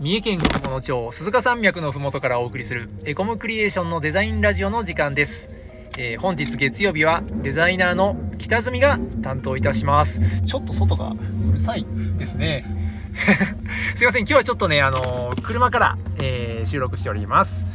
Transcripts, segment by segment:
三重県菰野町鈴鹿山脈のふもとからお送りするエコムクリエーションのデザインラジオの時間です、えー本日月曜日はデザイナーの北住が担当いたします。ちょっと外がうるさいですね。すいません。今日はちょっとねあのー車から、えー収録しております。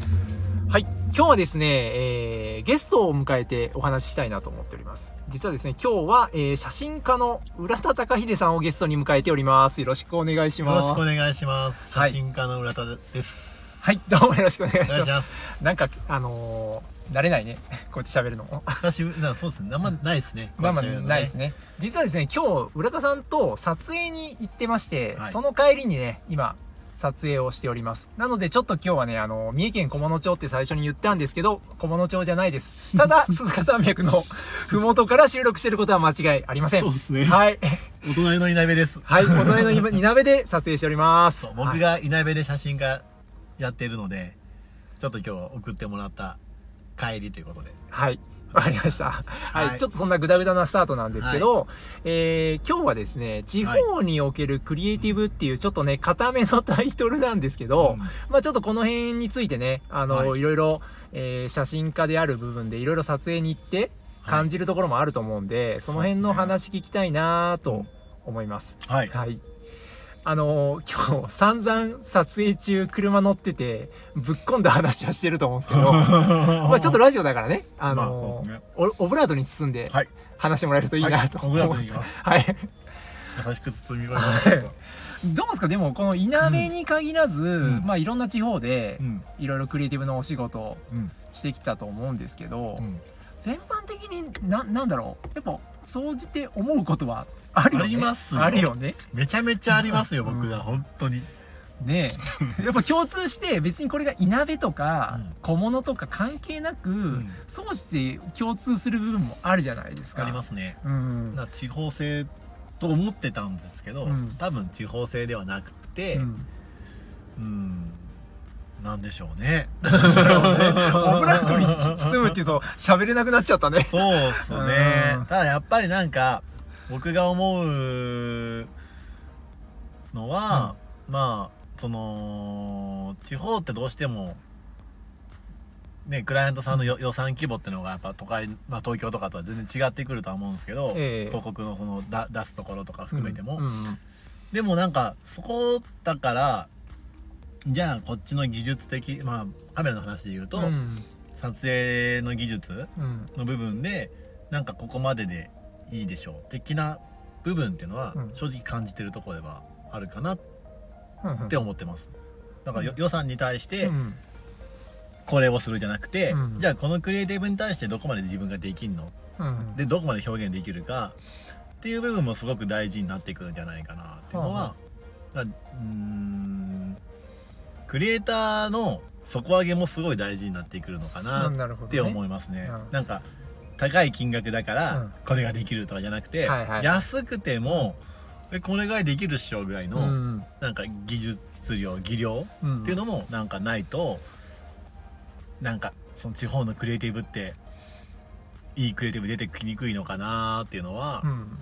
はい今日はですね、えーゲストを迎えてお話ししたいなと思っております実はですね今日は、えー写真家の浦田隆秀さんをゲストに迎えておりますよろしくお願いしよろますしくお願いします。はい写真家の浦田です。はい、どうもよろしくお願いします。ます。なんか、あのー慣れないね。こうやって喋るのも。久しぶり、なそうですね。あんまないですね。まあまあ、こうやって喋るのないです。ね。実はですね、今日、浦田さんと撮影に行ってまして、はいその帰りにね、今、撮影をしております。なので、ちょっと今日はね、あの、三重県菰野町って最初に言ったんですけど、菰野町じゃないです。ただ、鈴鹿山脈のふもとから収録してることは間違いありません。そうですねはい。お隣の稲部です。はい、お隣の稲部で撮影しております。僕が稲部で写真家やってるので、ちょっと今日送ってもらった帰りということで。はい。わかりました。はい、はいちょっとそんなグダグダなスタートなんですけど、えー今日はですね、地方におけるクリエイティブっていうちょっとね、固めのタイトルなんですけど、うんまあちょっとこの辺についてね、あの、はいい、ろいろ、えー写真家である部分でいろいろ撮影に行って感じるところもあると思うんで、その辺の話聞きたいなと思います。はい。はい。あのー今日散々撮影中車乗っててぶっ込んだ話はしてると思うんですけど まあちょっとラジオだからね、あのーまあオブラートに包んではい。話してもらえるといいなとはいオブラートに行きます。はい。優しく包みます。どうですか？でもこのいなべに限らず、んまあいろんな地方でうん。いろいろクリエイティブのお仕事。してきたと思うんですけど、うん。全般的にななんだろう？やっぱ総じて思うことはあるよねありますよあるよねめちゃめちゃありますよ、うん僕が。本当に。ねえ やっぱ共通して別にこれがいなべとかうん小物とか関係なく、ん総じて共通する部分もあるじゃないですか。ありますね。うん。な地方性と思ってたんですけど、うん多分地方性ではなくて、うんうん、なんでしょうね。オブラートに包むっていうと喋れなくなっちゃったね。そうっすねうん。ただやっぱりなんか、僕が思うのは、まあ、その、地方ってどうしても、ね、クライアントさんのよ予算規模っていうのがやっぱ都会、まあ東京とかとは全然違ってくるとは思うんですけど、ええ。広告のそのだ出すところとか含めても、うんうんでもなんかそこだからじゃあこっちの技術的まあカメラの話で言うと、うん。撮影の技術うん。の部分でなんかここまででいいでしょう的な部分っていうのはうん。正直感じてるところではあるかなっうんて思ってます。だから予算に対してうんこれをするじゃなくて、うん。じゃあこのクリエイティブに対してどこまで自分ができんの？うんでどこまで表現できるかっていう部分もすごく大事になってくるんじゃないかなっていうのは、だうーんクリエイターの底上げもすごい大事になってくるのかなって思いますね。うんなんか高い金額だかうん。らこれができるとかじゃなくて、はいはい。安くてもえこれぐらいできるっしょぐらいの、うん。なんか技術量技量うん。っていうのもなんかないとなんかその地方のクリエイティブっていいクリエイティブ出てきにくいのかなっていうのはうん。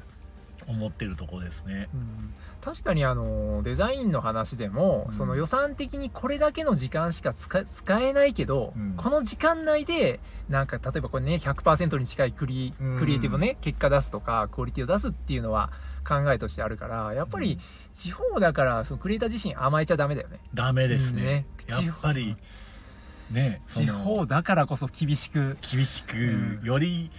思ってるとこですね。うん確かにあのデザインの話でも、うん。その予算的にこれだけの時間しか使使えないけど、うん。この時間内でなんか例えばこれね100%に近いクリうん。クリエイティブね、結果出すとかクオリティを出すっていうのは考えとしてあるからやっぱりうん。地方だからそのクリエイター自身甘えちゃダメだよね。ダメですね。ね。やっぱりね地方だからこそ厳しく。厳しく、うん。より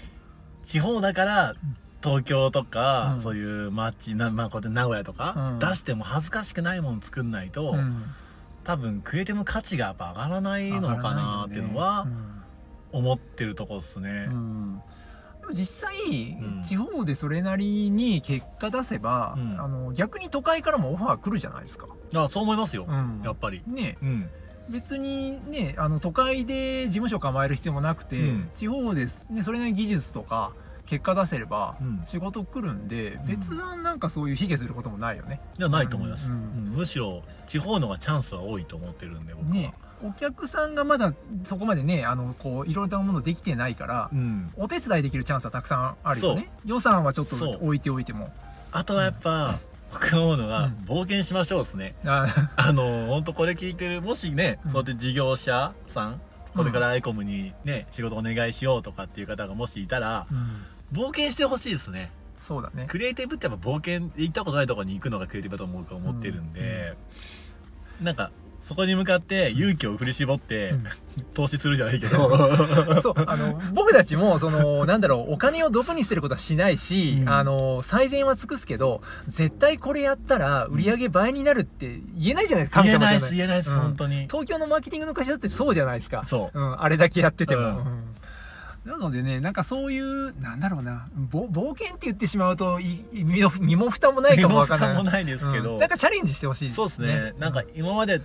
地方だから東京とか、うん。そういう街な、まあ、こうやって名古屋とか、うん。出しても恥ずかしくないもの作んないと、うん。多分クリエイティブの価値がやっぱ上がらないのかなっていうのは思ってるとこですね。実際、ん。地方でそれなりに結果出せば、うん。あの逆に都会からもオファー来るじゃないですか。あそう思いますよ、うん。やっぱり。ね。うん、別にねあの都会で事務所構える必要もなくて、うん。地方ですねそれなりに技術とか結果出せればうん。仕事来るんで、ん。別段なんかそういう卑下することもないよね。じゃないと思います、うん。うん。むしろ地方の方がチャンスは多いと思ってるんで僕は。ねお客さんがまだそこまでねあのこういろいろなものできてないから、うん、お手伝いできるチャンスはたくさんあるよね。予算はちょっと置いておいても。あとはやっぱ僕が思うのは、うん。冒険しましょうですね。あ あの本当これ聞いてるもしね、うん。そうやって事業者さんこれからアイコムにね仕事お願いしようとかっていう方がもしいたらうん。冒険してほしいですね。そうだね。クリエイティブってやっぱ冒険行ったことないところに行くのがクリエイティブだと思うか思ってるんで、なんかそこに向かって勇気を振り絞って、うん。投資するじゃないけど。そうあの僕たちもそのなんだろうお金をドブにすることはしないし、うん。あの最善は尽くすけど絶対これやったら売り上げ倍になるって言えないじゃないですか言えないです言えないです、うん。本当に。東京のマーケティングの会社だってそうじゃないですか。そう。うん、あれだけやってても、うん。うん。なのでねなんかそういうなんだろうなぼ冒険って言ってしまうといい身も蓋もないかもわかんない。身も蓋もないですけど。うん。なんかチャレンジしてほしいそうですね。なんか今まで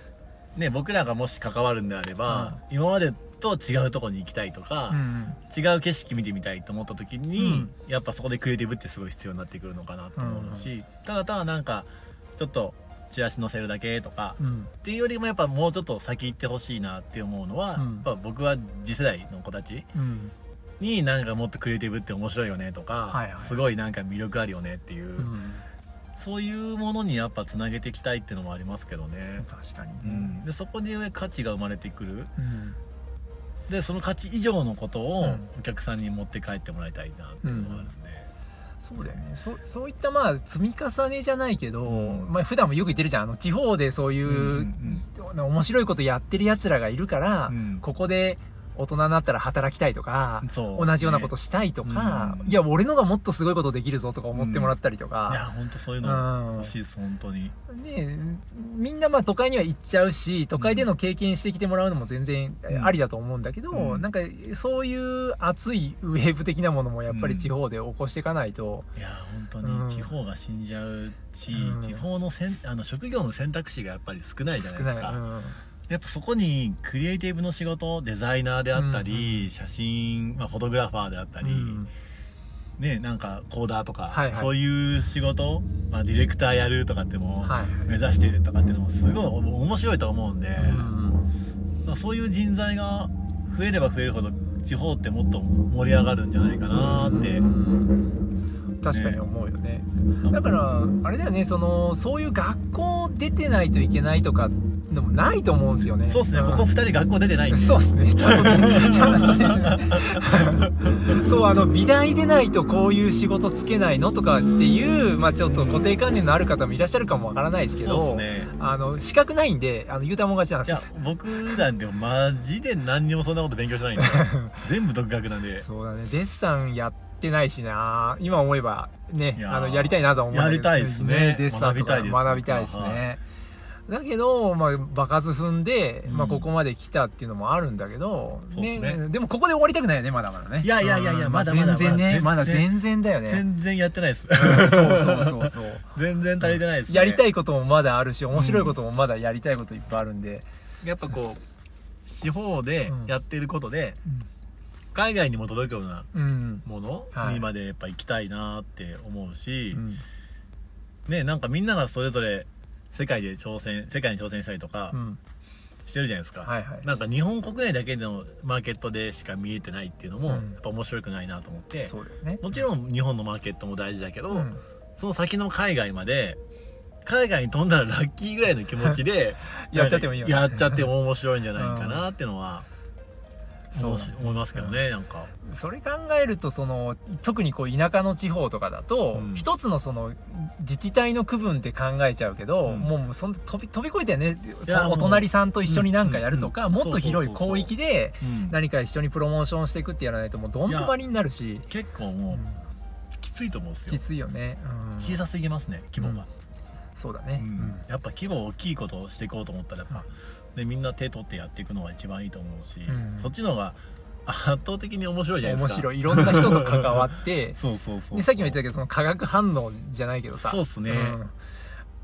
ね僕らがもし関わるんであれば、今までと違うところに行きたいとかう、ん違う景色見てみたいと思った時に、やっぱそこでクリエイティブってすごい必要になってくるのかなと思うし、ただただなんかちょっとチラシ載せるだけとか、うん。っていうよりもやっぱもうちょっと先行ってほしいなって思うのは、うん。やっぱ僕は次世代の子たちうん。になんかもっとクリエイティブって面白いよねとか、はいはい。すごいなんか魅力あるよねっていう、うんそういうものにやっぱつなげていきたいっていうのもありますけどね。確かにね、うん、でそこに価値が生まれてくる。うん。でその価値以上のことをうん。お客さんに持って帰ってもらいたいなっていうのがあるんで、そうだよね。そそういったまあ積み重ねじゃないけど、うん。まあ普段もよく言ってるじゃん。あの地方でそういう、うん面白いことやってるやつらがいるから、うん。ここで大人になったら働きたいとか、同じようなことしたいとか、うん。いや俺のがもっとすごいことできるぞとか思ってもらったりといやか、本当そういううん。の欲しいです本当に。ねみんなまあ都会には行っちゃうし都会での経験してきてもらうのも全然うん。ありだと思うんだけど、うん。なんかそういう熱いウェーブ的なものもやっぱり地方で起こしていかないと、いや本当うん。に地方が死んじゃうし、うん。地方のせんあの職業の選択肢がやっぱり少ないじゃないですか、うんやっぱそこにクリエイティブの仕事デザイナーであったり、うん写真、まあ、フォトグラファーであったり、うんねなんかコーダーとか、はいはい。そういう仕事、まあ、ディレクターやるとかってもはいはい。目指してるとかっていうのもすごいお面白いと思うんで、うんそういう人材が増えれば増えるほど地方ってもっと盛り上がるんじゃないかなって、確かに思うよね。だからあれだよねそのそういう学校出てないといけないとかでもないと思うんですよね。そうですね、んここ2人学校出てないんで。そうですね。ちゃんとねちゃんとね。そうあの美大でないとこういう仕事つけないのとかっていうまあちょっと固定観念のある方もいらっしゃるかもわからないですけそうどですね。あの資格ないんであの言うたもん勝ちなんです。よいや僕なんてマジで何にもそんなこと勉強してないんで。全部独学なんで。そうだね。デッサンやってないしな。今思えばねあのやりたいなとは思う。やりたいですね。デッサンとか学びたいです。学びたいですねだけど、まあ、場数踏んで、うん。まあ、ここまで来たっていうのもあるんだけど、そうっすね。でもここで終わりたくないよねまだまだね。いやいやいやいやうん。まだまだ全然ねまだ全然だよね。全然やってないです。そうそうそうそう。全然足りてないです、ね、やりたいこともまだあるし面白いこともまだやりたいこといっぱいあるんで、やっぱこう地方でやってることで、海外にも届くようなうん。ものはいにまでやっぱ行きたいなって思うし、うん。ねなんかみんながそれぞれ世界で挑戦世界に挑戦したりとかうん。してるじゃないですか、はいはい。なんか日本国内だけのマーケットでしか見えてないっていうのも、うん。やっぱ面白くないなと思って。そうだよね。もちろん日本のマーケットも大事だけど、うん。その先の海外まで海外に飛んだらラッキーぐらいの気持ちで やっちゃってもいいよね。やっちゃっても面白いんじゃないかなっていうのは、そう思うし思いますけどね、なんか。それ考えるとその特にこう田舎の地方とかだと、うん。一つのその自治体の区分って考えちゃうけど、うん。もうそん飛び飛び越えてねお隣さんと一緒になんかやるとか、うんうん。もっと広い広域でうん。何か一緒にプロモーションしていくってやらないともうどん詰まりになるし、結構うもうん。きついと思うんですよ。きついよね、うん。小さすぎますね規模が、そうだね、うん。やっぱ規模大きいことをしていこうと思ったらやっぱ、ね、みんな手取ってやっていくのが一番いいと思うし、うん。そっちの方が圧倒的に面白いじゃないですか。面白い。いろんな人と関わって そうそうそうでさっきも言ったけどその化学反応じゃないけどさ。そうっすね。ん。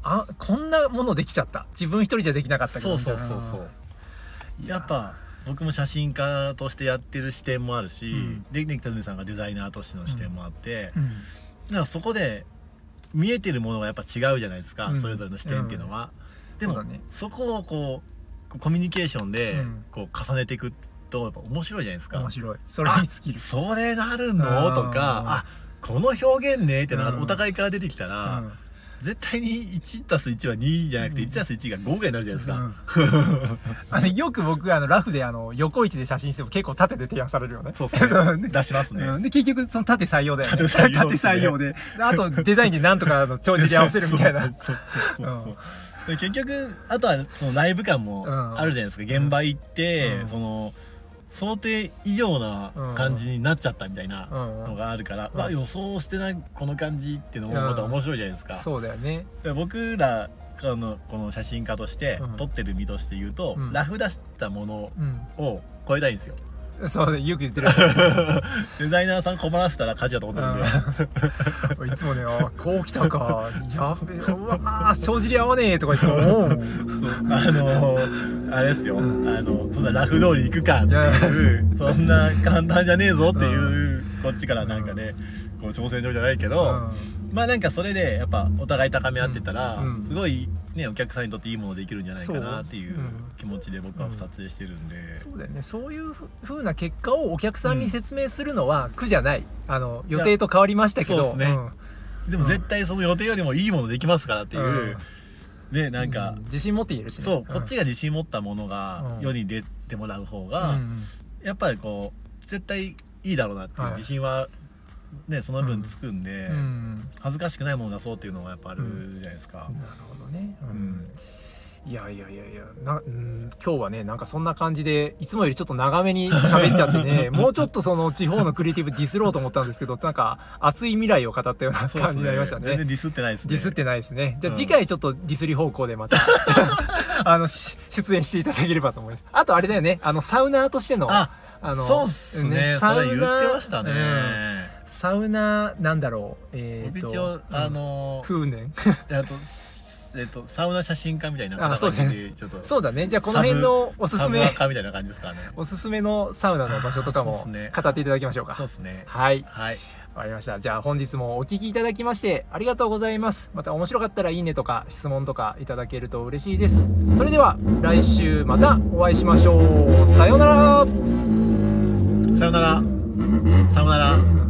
あこんなものできちゃった。自分一人じゃできなかったけどそうそうそうそう。いや。やっぱ僕も写真家としてやってる視点もあるし、うん。でね北住さんがデザイナーとしての視点もあって、うん。だからそこで見えてるものがやっぱ違うじゃないですか、うん。それぞれの視点っていうのは、でもね。そこをこうコミュニケーションでうん。こう重ねていくとやっぱ面白いじゃないですか、面白い。それに尽きるそれなるのとかうん。あこの表現ね？ってのがうん。お互いから出てきたら、うん。絶対に1たす1は2じゃなくてうん。1たす1が5ぐらいになるじゃないですか、うん。あのよく僕あのラフであの横位置で写真しても結構縦で提案されるよね。そう そうね。出しますね、うん。で結局その縦採用だよね。縦採用ね。縦採用で。であとデザインでなんとかあの帳尻合わせるみたいな。そうそうそうそうで結局あとはそのライブ感もうん。あるじゃないですか、現場行って、うん。その想定以上な感じになっちゃったみたいなうん。のがあるから、うん。まあ予想してないこの感じっていうのもまた面白いじゃないですか、そうだよね。で僕らこのこの写真家としてうん。撮ってる身として言うと、うん。ラフ出したものうん。を超えたいんですよそうだよく言ってる デザイナーさん困らせたら勝ちだと思ってるんで、うん。いつもねあこう来たか。やべえうわー帳尻合わねえとか言ってもおう。あのあれですよ、うん。あのそんなラフ通り行くかっていうそんな簡単じゃねえぞっていう、こっちからなんかねこう挑戦状じゃないけど、まあなんかそれでやっぱお互い高め合ってたら、うん。うん。すごいねお客さんにとっていいものできるんじゃないかなっていう気持ちで僕は撮影してるんで、そうだよね。そういうふ風な結果をお客さんに説明するのは苦じゃない。あの予定と変わりましたけど。ね。でも絶対その予定よりもいいものできますからっていう、ねなんか、うん。自信持って言えるしね。そうこっちが自信持ったものがうん。世に出てもらう方うんが、うん。やっぱりこう絶対いいだろうなっていうはい。自信はねその分つくんで、うん。恥ずかしくないものを出そうっていうのはやっぱあるじゃないですか、なるほどね、ううん。んいやいやいやいやな、うん、今日はねなんかそんな感じでいつもよりちょっと長めに喋っちゃってね もうちょっとその地方のクリエイティブディスろうと思ったんですけどなんか熱い未来を語ったような感じになりましたね。全然ディスってないですね。ディスってないですね。じゃあうん。次回ちょっとディスり方向でまた、あの、し出演していただければと思います。あとあれだよね、あの、サウナーとしての、ああのそうっすね。サウナそれ言ってましたね、うんサウナ、なんだろう、えー、僕と、あの風年えっと えっとサウナ写真家みたいなあそうですねでちょっとそうだね。じゃあこの辺のおすすめサブア、カみたいな感じですかねおすすめのサウナの場所とかも語っていただきましょうか。そうですねはい。はいわかりました。じゃあ本日もお聞きいただきましてありがとうございます。また面白かったらいいねとか質問とかいただけると嬉しいです。それでは来週またお会いしましょう。さようなら。さよならさよなら